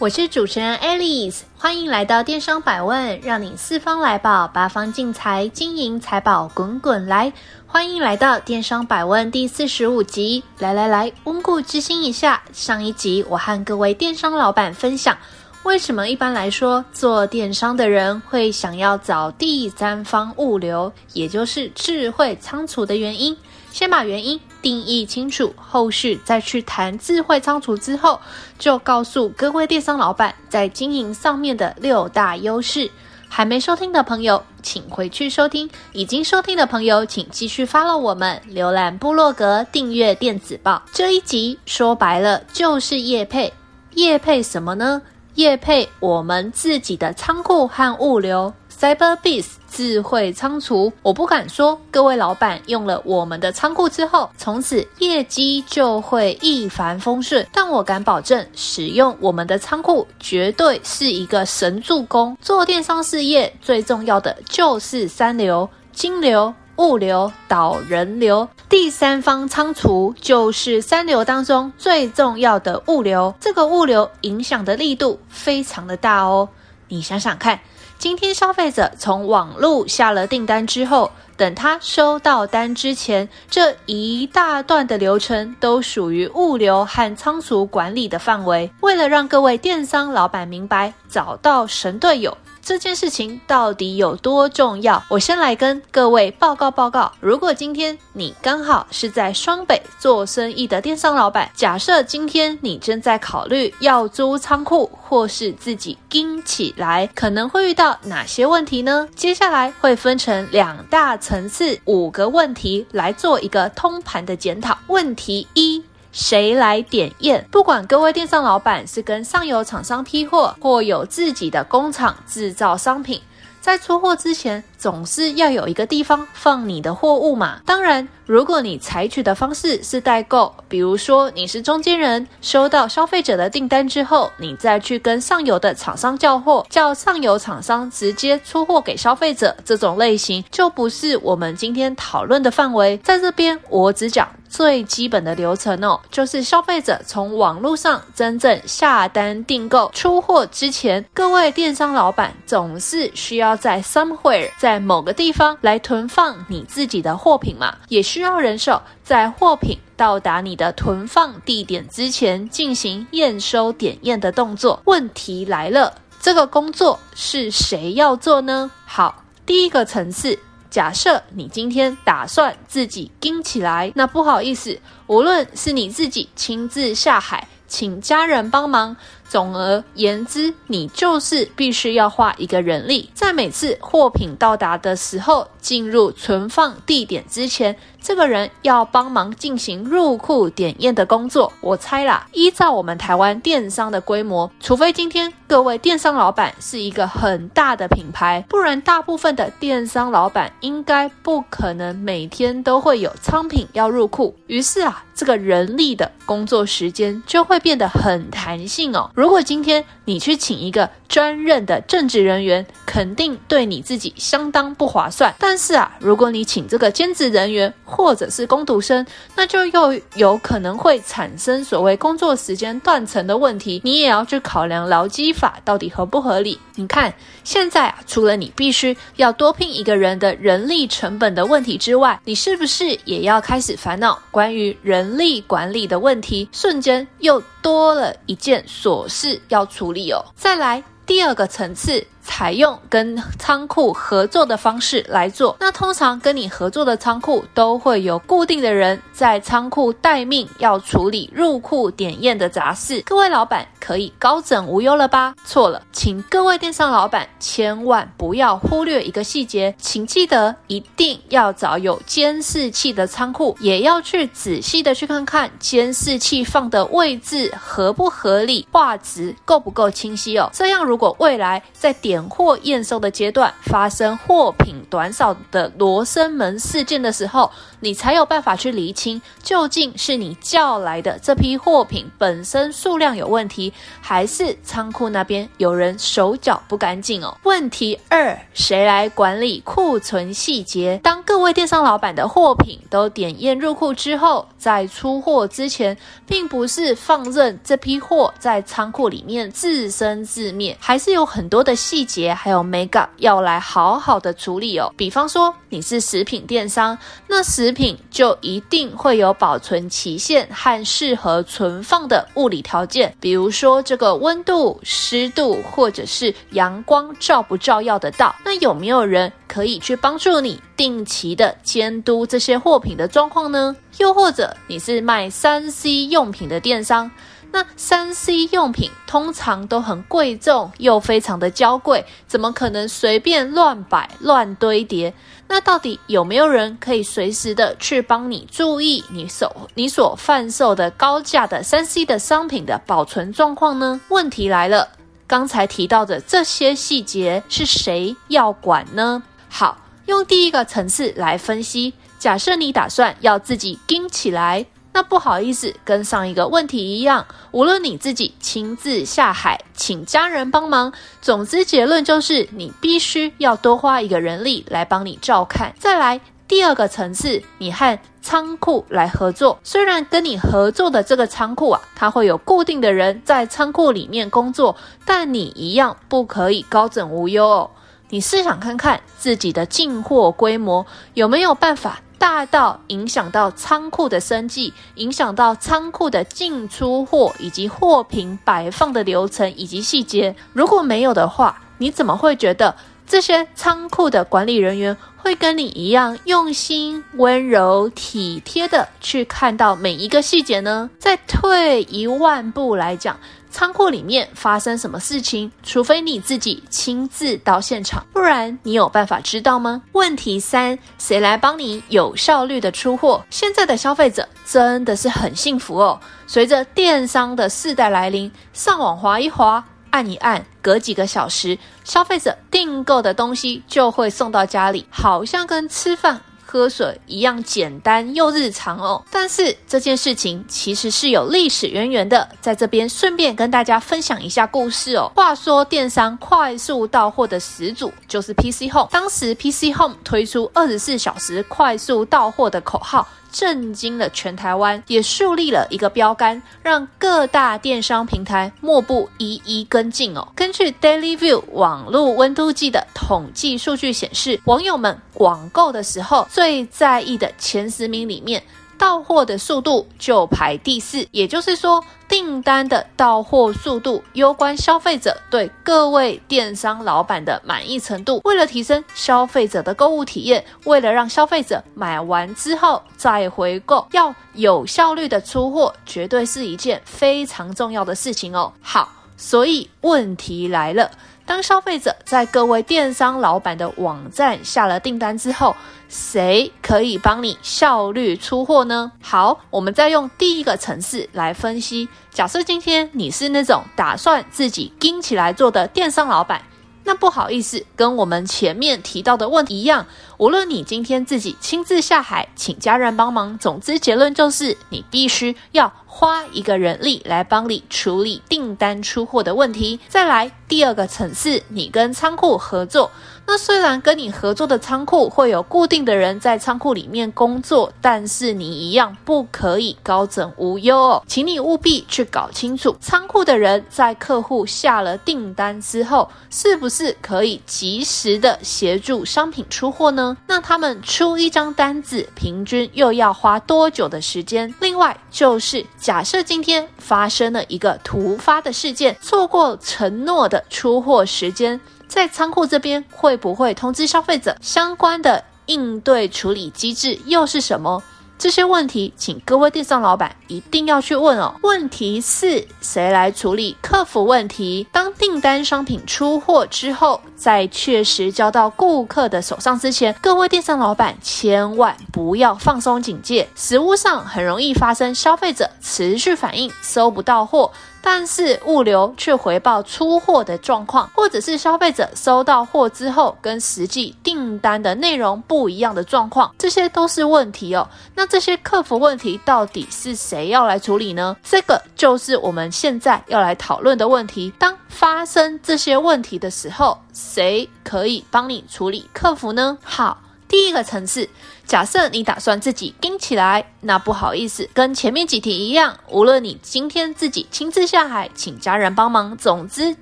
我是主持人 Alice，欢迎来到电商百问，让你四方来宝，八方进财，金银财宝滚滚来。欢迎来到电商百问第四十五集。来来来，温故知新一下。上一集我和各位电商老板分享，为什么一般来说做电商的人会想要找第三方物流，也就是智慧仓储的原因。先把原因定义清楚，后续再去谈智慧仓储之后，就告诉各位电商老板在经营上面的六大优势。还没收听的朋友，请回去收听；已经收听的朋友，请继续 follow 我们，浏览部落格，订阅电子报。这一集说白了就是业配，业配什么呢？业配我们自己的仓库和物流。Cyberbiz 智慧仓储，我不敢说各位老板用了我们的仓库之后，从此业绩就会一帆风顺。但我敢保证，使用我们的仓库绝对是一个神助攻。做电商事业最重要的就是三流：金流、物流、导人流。第三方仓储就是三流当中最重要的物流。这个物流影响的力度非常的大哦。你想想看。今天消费者从网络下了订单之后，等他收到单之前，这一大段的流程都属于物流和仓储管理的范围。为了让各位电商老板明白，找到神队友。这件事情到底有多重要？我先来跟各位报告报告。如果今天你刚好是在双北做生意的电商老板，假设今天你正在考虑要租仓库或是自己经起来，可能会遇到哪些问题呢？接下来会分成两大层次，五个问题来做一个通盘的检讨。问题一。谁来点验？不管各位电商老板是跟上游厂商批货，或有自己的工厂制造商品，在出货之前，总是要有一个地方放你的货物嘛。当然，如果你采取的方式是代购，比如说你是中间人，收到消费者的订单之后，你再去跟上游的厂商叫货，叫上游厂商直接出货给消费者，这种类型就不是我们今天讨论的范围。在这边，我只讲。最基本的流程哦，就是消费者从网络上真正下单订购出货之前，各位电商老板总是需要在 somewhere 在在某个地方来囤放你自己的货品嘛，也需要人手在货品到达你的囤放地点之前进行验收点验的动作。问题来了，这个工作是谁要做呢？好，第一个层次。假设你今天打算自己盯起来，那不好意思，无论是你自己亲自下海，请家人帮忙。总而言之，你就是必须要花一个人力，在每次货品到达的时候，进入存放地点之前，这个人要帮忙进行入库点验的工作。我猜啦，依照我们台湾电商的规模，除非今天各位电商老板是一个很大的品牌，不然大部分的电商老板应该不可能每天都会有仓品要入库。于是啊，这个人力的工作时间就会变得很弹性哦。如果今天你去请一个专任的正职人员，肯定对你自己相当不划算。但是啊，如果你请这个兼职人员或者是工读生，那就又有可能会产生所谓工作时间断层的问题。你也要去考量劳基法到底合不合理。你看，现在啊，除了你必须要多聘一个人的人力成本的问题之外，你是不是也要开始烦恼关于人力管理的问题？瞬间又多了一件琐事要处理哦。再来第二个层次。采用跟仓库合作的方式来做。那通常跟你合作的仓库都会有固定的人在仓库待命，要处理入库点验的杂事。各位老板可以高枕无忧了吧？错了，请各位电商老板千万不要忽略一个细节，请记得一定要找有监视器的仓库，也要去仔细的去看看监视器放的位置合不合理，画质够不够清晰哦。这样如果未来在点货验收的阶段发生货品短少的罗生门事件的时候，你才有办法去厘清究竟是你叫来的这批货品本身数量有问题，还是仓库那边有人手脚不干净哦。问题二，谁来管理库存细节？当各位电商老板的货品都点验入库之后，在出货之前，并不是放任这批货在仓库里面自生自灭，还是有很多的细节还有眉角要来好好的处理哦。比方说，你是食品电商，那食食品就一定会有保存期限和适合存放的物理条件，比如说这个温度、湿度，或者是阳光照不照耀得到。那有没有人可以去帮助你定期的监督这些货品的状况呢？又或者你是卖三 C 用品的电商，那三 C 用品通常都很贵重又非常的娇贵，怎么可能随便乱摆乱堆叠？那到底有没有人可以随时的去帮你注意你所你所贩售的高价的三 C 的商品的保存状况呢？问题来了，刚才提到的这些细节是谁要管呢？好，用第一个层次来分析，假设你打算要自己盯起来。那不好意思，跟上一个问题一样，无论你自己亲自下海，请家人帮忙，总之结论就是你必须要多花一个人力来帮你照看。再来第二个层次，你和仓库来合作，虽然跟你合作的这个仓库啊，它会有固定的人在仓库里面工作，但你一样不可以高枕无忧哦。你试想看看自己的进货规模有没有办法。大到影响到仓库的生计，影响到仓库的进出货以及货品摆放的流程以及细节。如果没有的话，你怎么会觉得这些仓库的管理人员会跟你一样用心、温柔、体贴的去看到每一个细节呢？再退一万步来讲。仓库里面发生什么事情？除非你自己亲自到现场，不然你有办法知道吗？问题三，谁来帮你有效率的出货？现在的消费者真的是很幸福哦。随着电商的世代来临，上网划一划，按一按，隔几个小时，消费者订购的东西就会送到家里，好像跟吃饭。喝水一样简单又日常哦，但是这件事情其实是有历史渊源的，在这边顺便跟大家分享一下故事哦。话说电商快速到货的始祖就是 PC Home，当时 PC Home 推出二十四小时快速到货的口号。震惊了全台湾，也树立了一个标杆，让各大电商平台莫不一一跟进哦。根据 Daily View 网络温度计的统计数据显示，网友们网购的时候最在意的前十名里面。到货的速度就排第四，也就是说，订单的到货速度攸关消费者对各位电商老板的满意程度。为了提升消费者的购物体验，为了让消费者买完之后再回购，要有效率的出货，绝对是一件非常重要的事情哦。好，所以问题来了。当消费者在各位电商老板的网站下了订单之后，谁可以帮你效率出货呢？好，我们再用第一个层次来分析。假设今天你是那种打算自己盯起来做的电商老板。那不好意思，跟我们前面提到的问题一样，无论你今天自己亲自下海，请家人帮忙，总之结论就是你必须要花一个人力来帮你处理订单出货的问题。再来第二个层次，你跟仓库合作。那虽然跟你合作的仓库会有固定的人在仓库里面工作，但是你一样不可以高枕无忧哦，请你务必去搞清楚，仓库的人在客户下了订单之后，是不是可以及时的协助商品出货呢？那他们出一张单子，平均又要花多久的时间？另外就是假设今天发生了一个突发的事件，错过承诺的出货时间，在仓库这边会不会通知消费者？相关的应对处理机制又是什么？这些问题，请各位电商老板一定要去问哦。问题四：谁来处理客服问题？当订单商品出货之后，在确实交到顾客的手上之前，各位电商老板千万不要放松警戒。实物上很容易发生消费者持续反映收不到货。但是物流却回报出货的状况，或者是消费者收到货之后跟实际订单的内容不一样的状况，这些都是问题哦。那这些客服问题到底是谁要来处理呢？这个就是我们现在要来讨论的问题。当发生这些问题的时候，谁可以帮你处理客服呢？好。第一个层次，假设你打算自己盯起来，那不好意思，跟前面几题一样，无论你今天自己亲自下海，请家人帮忙，总之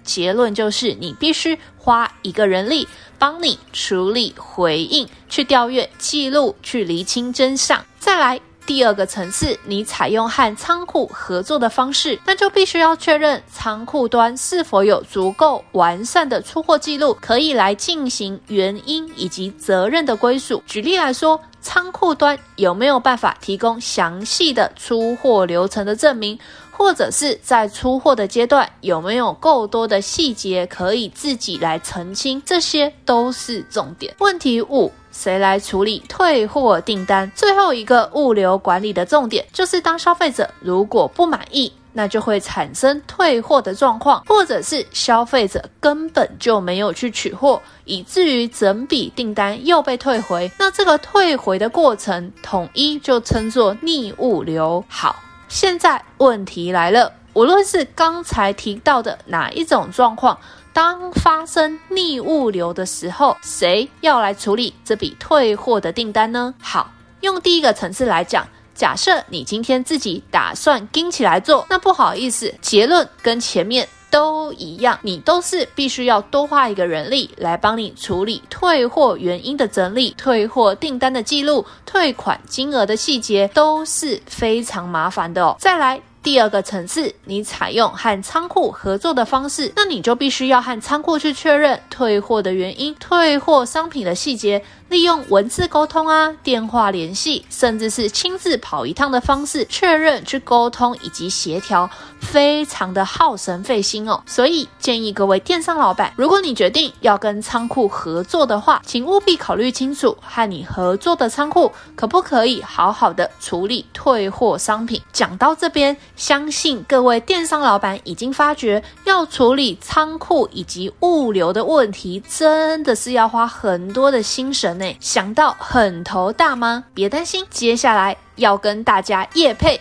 结论就是你必须花一个人力帮你处理回应，去调阅记录，去厘清真相，再来。第二个层次，你采用和仓库合作的方式，那就必须要确认仓库端是否有足够完善的出货记录，可以来进行原因以及责任的归属。举例来说，仓库端有没有办法提供详细的出货流程的证明？或者是在出货的阶段有没有够多的细节可以自己来澄清？这些都是重点。问题五，谁来处理退货订单？最后一个物流管理的重点就是，当消费者如果不满意，那就会产生退货的状况，或者是消费者根本就没有去取货，以至于整笔订单又被退回。那这个退回的过程，统一就称作逆物流。好。现在问题来了，无论是刚才提到的哪一种状况，当发生逆物流的时候，谁要来处理这笔退货的订单呢？好，用第一个层次来讲，假设你今天自己打算盯起来做，那不好意思，结论跟前面。都一样，你都是必须要多花一个人力来帮你处理退货原因的整理、退货订单的记录、退款金额的细节，都是非常麻烦的哦。再来。第二个层次，你采用和仓库合作的方式，那你就必须要和仓库去确认退货的原因、退货商品的细节，利用文字沟通啊、电话联系，甚至是亲自跑一趟的方式确认、去沟通以及协调，非常的耗神费心哦。所以建议各位电商老板，如果你决定要跟仓库合作的话，请务必考虑清楚，和你合作的仓库可不可以好好的处理退货商品。讲到这边。相信各位电商老板已经发觉，要处理仓库以及物流的问题，真的是要花很多的心神呢。想到很头大吗？别担心，接下来要跟大家夜配，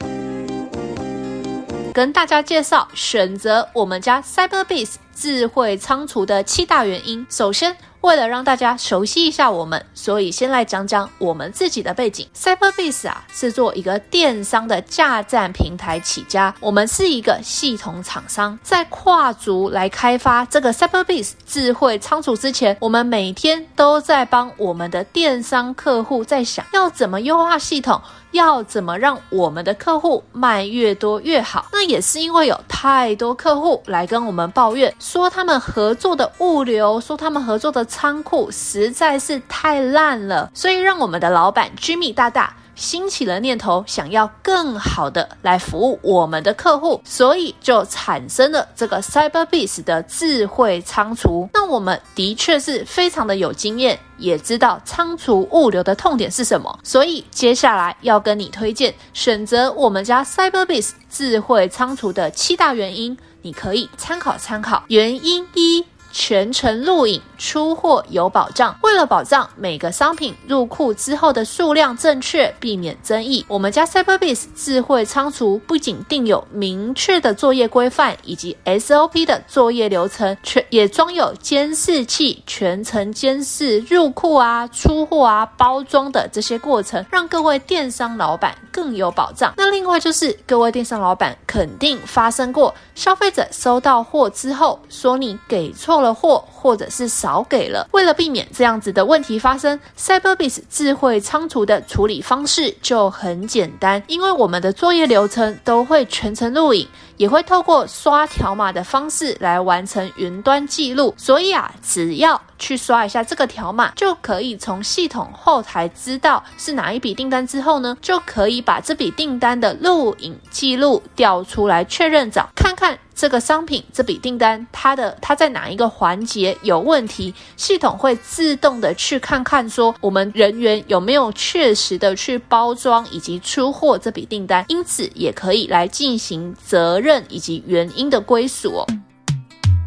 跟大家介绍选择我们家 cyberbis 智慧仓储的七大原因。首先，为了让大家熟悉一下我们，所以先来讲讲我们自己的背景。CyberBase 啊，是做一个电商的架站平台起家。我们是一个系统厂商，在跨足来开发这个 CyberBase 智慧仓储之前，我们每天都在帮我们的电商客户在想要怎么优化系统。要怎么让我们的客户卖越多越好？那也是因为有太多客户来跟我们抱怨，说他们合作的物流，说他们合作的仓库实在是太烂了，所以让我们的老板 Jimmy 大大。兴起了念头，想要更好的来服务我们的客户，所以就产生了这个 CyberBees 的智慧仓储。那我们的确是非常的有经验，也知道仓储物流的痛点是什么，所以接下来要跟你推荐选择我们家 CyberBees 智慧仓储的七大原因，你可以参考参考。原因一。全程录影，出货有保障。为了保障每个商品入库之后的数量正确，避免争议，我们家 Cyberbiz 智慧仓储不仅定有明确的作业规范以及 SOP 的作业流程，全也装有监视器，全程监视入库啊、出货啊、包装的这些过程，让各位电商老板更有保障。那另外就是各位电商老板肯定发生过，消费者收到货之后说你给错了。了货，或者是少给了。为了避免这样子的问题发生，Cyberbis 智慧仓储的处理方式就很简单，因为我们的作业流程都会全程录影，也会透过刷条码的方式来完成云端记录。所以啊，只要去刷一下这个条码，就可以从系统后台知道是哪一笔订单之后呢，就可以把这笔订单的录影记录调出来确认找看看。这个商品这笔订单，它的它在哪一个环节有问题？系统会自动的去看看，说我们人员有没有确实的去包装以及出货这笔订单，因此也可以来进行责任以及原因的归属哦。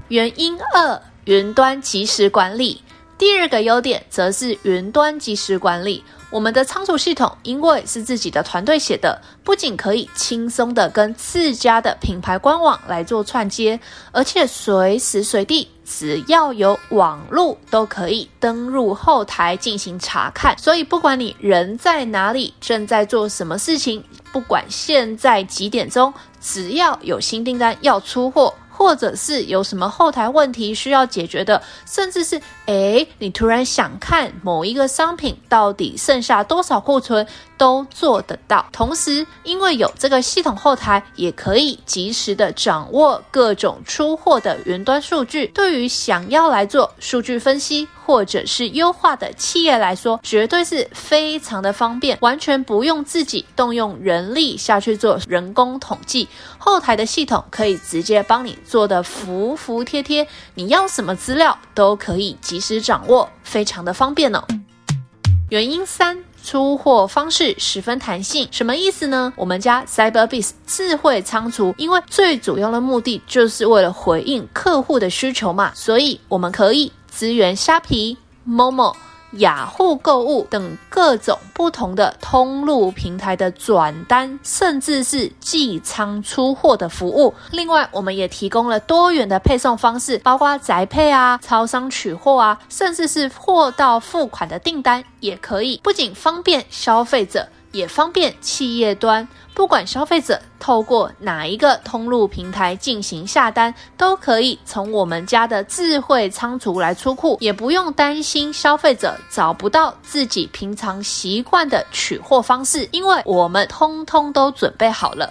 原因二，云端及时管理。第二个优点则是云端即时管理。我们的仓储系统因为是自己的团队写的，不仅可以轻松的跟自家的品牌官网来做串接，而且随时随地只要有网路都可以登入后台进行查看。所以不管你人在哪里，正在做什么事情，不管现在几点钟，只要有新订单要出货。或者是有什么后台问题需要解决的，甚至是诶，你突然想看某一个商品到底剩下多少库存，都做得到。同时，因为有这个系统后台，也可以及时的掌握各种出货的云端数据。对于想要来做数据分析或者是优化的企业来说，绝对是非常的方便，完全不用自己动用人力下去做人工统计。后台的系统可以直接帮你做得服服帖帖，你要什么资料都可以及及时掌握，非常的方便呢、原因三。出货方式十分弹性，什么意思呢？我们家 Cyberbiz 智慧仓储，因为最主要的目的就是为了回应客户的需求嘛，所以我们可以支援虾皮、Momo。雅虎购物等各种不同的通路平台的转单，甚至是寄仓出货的服务。另外，我们也提供了多元的配送方式，包括宅配啊、超商取货啊，甚至是货到付款的订单也可以。不仅方便消费者。也方便企业端，不管消费者透过哪一个通路平台进行下单，都可以从我们家的智慧仓储来出库，也不用担心消费者找不到自己平常习惯的取货方式，因为我们通通都准备好了。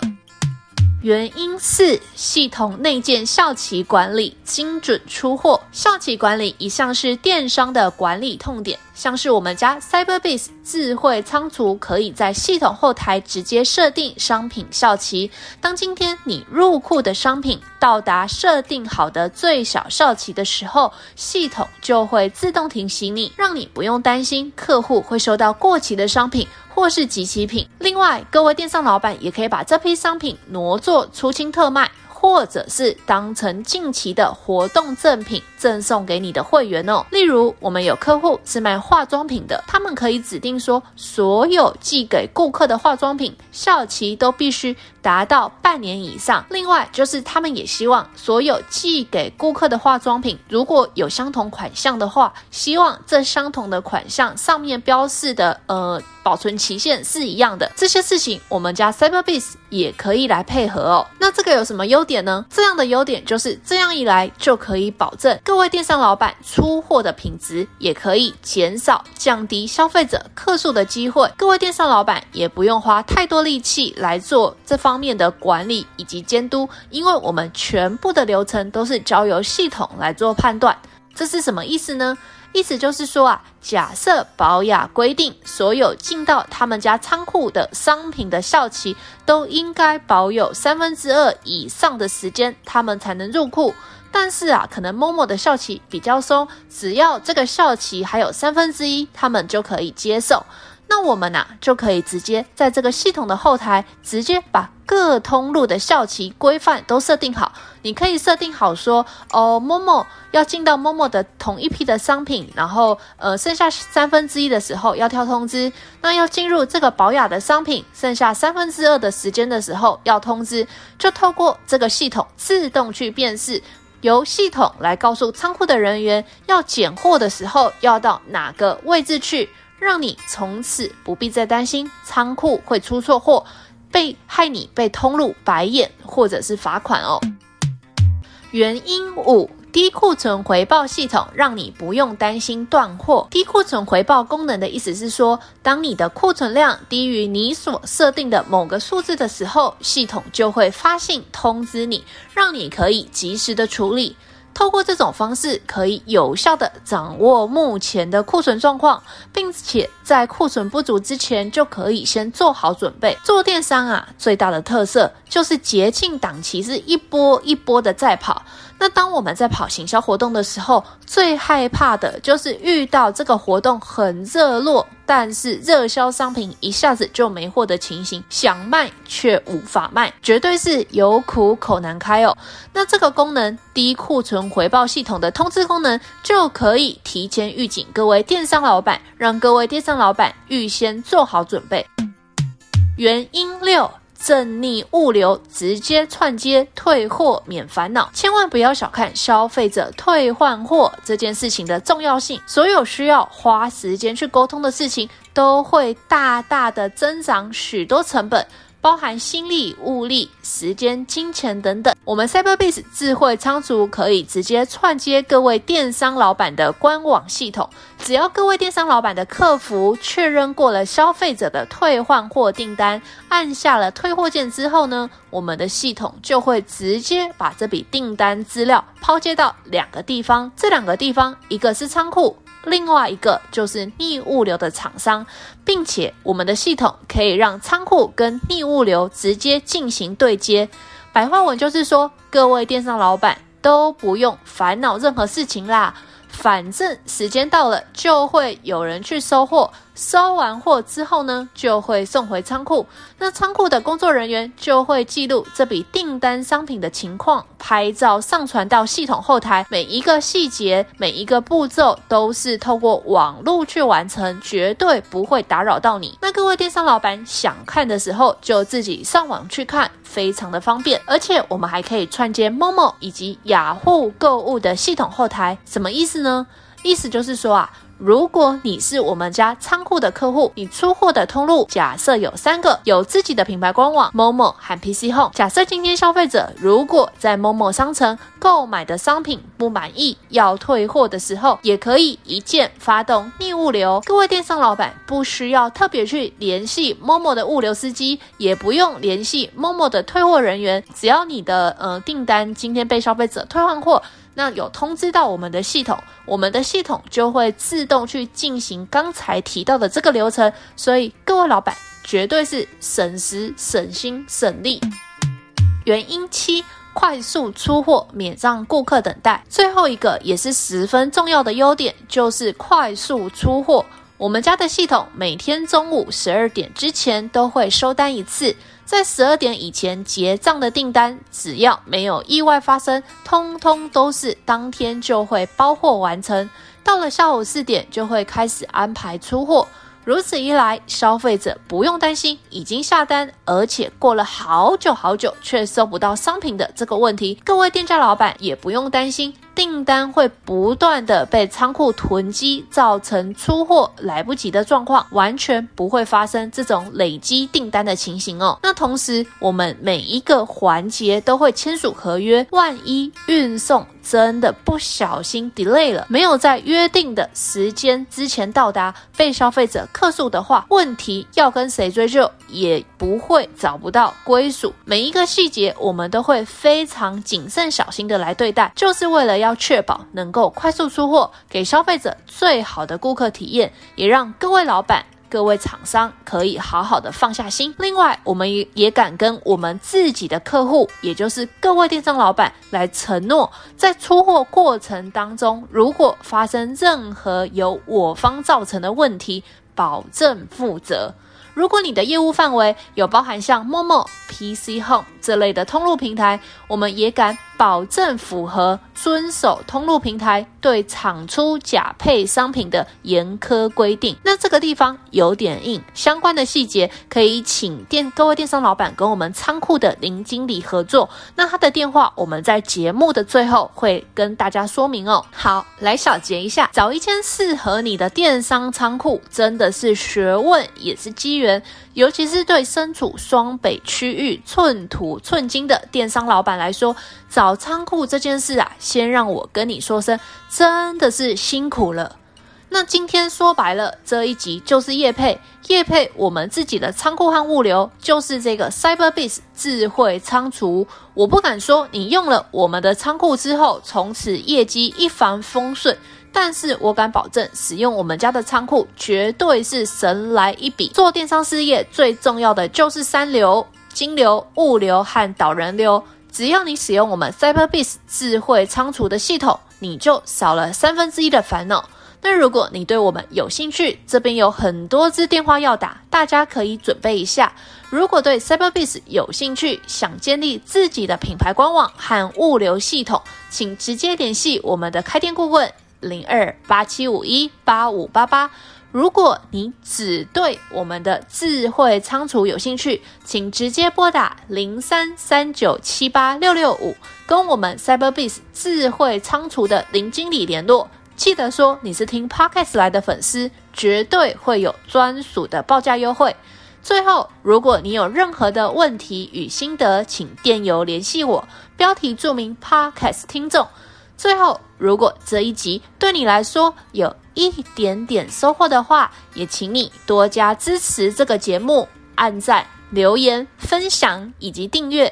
原因四，系统内建效期管理，精准出货。效期管理一向是电商的管理痛点，像是我们家 CyberBase 智慧仓储，可以在系统后台直接设定商品效期。当今天你入库的商品到达设定好的最小效期的时候，系统就会自动提醒你，让你不用担心客户会收到过期的商品。或是即期品。另外，各位电商老板也可以把这批商品挪作出清特卖。或者是当成近期的活动赠品赠送给你的会员哦。例如，我们有客户是卖化妆品的，他们可以指定说，所有寄给顾客的化妆品效期都必须达到半年以上。另外，就是他们也希望所有寄给顾客的化妆品，如果有相同款项的话，希望这相同的款项上面标示的呃保存期限是一样的。这些事情，我们家 Cyberbis 也可以来配合哦。那这个有什么优点呢？这样的优点就是这样一来就可以保证各位电商老板出货的品质，也可以减少降低消费者客诉的机会。各位电商老板也不用花太多力气来做这方面的管理以及监督，因为我们全部的流程都是交由系统来做判断。这是什么意思呢？意思就是说啊，假设保雅规定所有进到他们家仓库的商品的效期都应该保有三分之二以上的时间，他们才能入库。但是啊，可能某某的效期比较松，只要这个效期还有三分之一，他们就可以接受。那我们呐、就可以直接在这个系统的后台，直接把各通路的效期规范都设定好。你可以设定好说，哦，Momo 要进到 Momo 的同一批的商品，然后呃，剩下三分之一的时候要跳通知。那要进入这个保雅的商品，剩下三分之二的时间的时候要通知。就透过这个系统自动去辨识，由系统来告诉仓库的人员，要拣货的时候要到哪个位置去。让你从此不必再担心仓库会出错货，被害你被通路白眼或者是罚款哦。原因五。低库存回报系统，让你不用担心断货。低库存回报功能的意思是说，当你的库存量低于你所设定的某个数字的时候，系统就会发信通知你，让你可以及时的处理。透过这种方式，可以有效的掌握目前的库存状况，并且在库存不足之前，就可以先做好准备。做电商啊，最大的特色就是节庆档期是一波一波的在跑。那当我们在跑行销活动的时候，最害怕的就是遇到这个活动很热络，但是热销商品一下子就没货的情形，想卖却无法卖，绝对是有苦口难开哦。那这个功能低库存回报系统的通知功能，就可以提前预警各位电商老板，让各位电商老板预先做好准备。原因六。正逆物流直接串接退货免烦恼，千万不要小看消费者退换货这件事情的重要性。所有需要花时间去沟通的事情，都会大大的增长许多成本。包含心力、物力、时间、金钱等等，我们 CyberBase 智慧仓储可以直接串接各位电商老板的官网系统。只要各位电商老板的客服确认过了消费者的退换货订单，按下了退货键之后呢，我们的系统就会直接把这笔订单资料抛接到两个地方。这两个地方，一个是仓库。另外一个就是逆物流的厂商，并且我们的系统可以让仓库跟逆物流直接进行对接。白话文就是说，各位电商老板都不用烦恼任何事情啦。反正时间到了，就会有人去收货。收完货之后呢，就会送回仓库。那仓库的工作人员就会记录这笔订单商品的情况，拍照上传到系统后台。每一个细节、每一个步骤都是透过网络去完成，绝对不会打扰到你。那各位电商老板想看的时候，就自己上网去看，非常的方便。而且我们还可以串接 Momo 以及雅虎购物的系统后台。什么意思呢？意思就是说啊。如果你是我们家仓库的客户，你出货的通路假设有三个，有自己的品牌官网 Momo 和 PC Home。假设今天消费者如果在 Momo 商城购买的商品不满意，要退货的时候，也可以一键发动逆物流。各位电商老板不需要特别去联系 Momo 的物流司机，也不用联系 Momo 的退货人员，只要你的呃订单今天被消费者退换货。那有通知到我们的系统，我们的系统就会自动去进行刚才提到的这个流程，所以各位老板绝对是省时、省心、省力。原因七：快速出货，免让顾客等待。最后一个也是十分重要的优点，就是快速出货。我们家的系统每天中午十二点之前都会收单一次。在十二点以前结账的订单，只要没有意外发生，通通都是当天就会包货完成。到了下午四点，就会开始安排出货。如此一来，消费者不用担心已经下单，而且过了好久好久却收不到商品的这个问题。各位店家老板也不用担心。订单会不断的被仓库囤积，造成出货来不及的状况，完全不会发生这种累积订单的情形哦。那同时，我们每一个环节都会签署合约，万一运送真的不小心 delay 了，没有在约定的时间之前到达，被消费者客诉的话，问题要跟谁追究，也不会找不到归属。每一个细节，我们都会非常谨慎小心的来对待，就是为了要。要确保能够快速出货，给消费者最好的顾客体验，也让各位老板、各位厂商可以好好的放下心。另外，我们也也敢跟我们自己的客户，也就是各位电商老板来承诺，在出货过程当中，如果发生任何由我方造成的问题，保证负责。如果你的业务范围有包含像 Momo、PC Home 这类的通路平台，我们也敢保证符合遵守通路平台对厂出假配商品的严苛规定。那这个地方有点硬，相关的细节可以请电各位电商老板跟我们仓库的林经理合作。那他的电话我们在节目的最后会跟大家说明哦。好，来小结一下，找一间适合你的电商仓库真的是学问，也是机缘。尤其是对身处双北区域寸土寸金的电商老板来说，找仓库这件事啊，先让我跟你说声，真的是辛苦了。那今天说白了，这一集就是业配，业配我们自己的仓库和物流，就是这个 Cyberbiz 智慧仓储。我不敢说你用了我们的仓库之后，从此业绩一帆风顺，但是我敢保证，使用我们家的仓库绝对是神来一笔。做电商事业最重要的就是三流：金流、物流和导人流。只要你使用我们 Cyberbiz 智慧仓储的系统，你就少了三分之一的烦恼。那如果你对我们有兴趣，这边有很多支电话要打，大家可以准备一下。如果对 Cyberbiz 有兴趣，想建立自己的品牌官网和物流系统，请直接联系我们的开店顾问零二八七五一八五八八。如果你只对我们的智慧仓储有兴趣，请直接拨打零三三九七八六六五，跟我们 cyberbis 智慧仓储的林经理联络。记得说你是听 Podcast 来的粉丝，绝对会有专属的报价优惠。最后，如果你有任何的问题与心得，请电邮联系我，标题注明 Podcast 听众。最后，如果这一集对你来说有一点点收获的话，也请你多加支持这个节目，按赞、留言、分享以及订阅。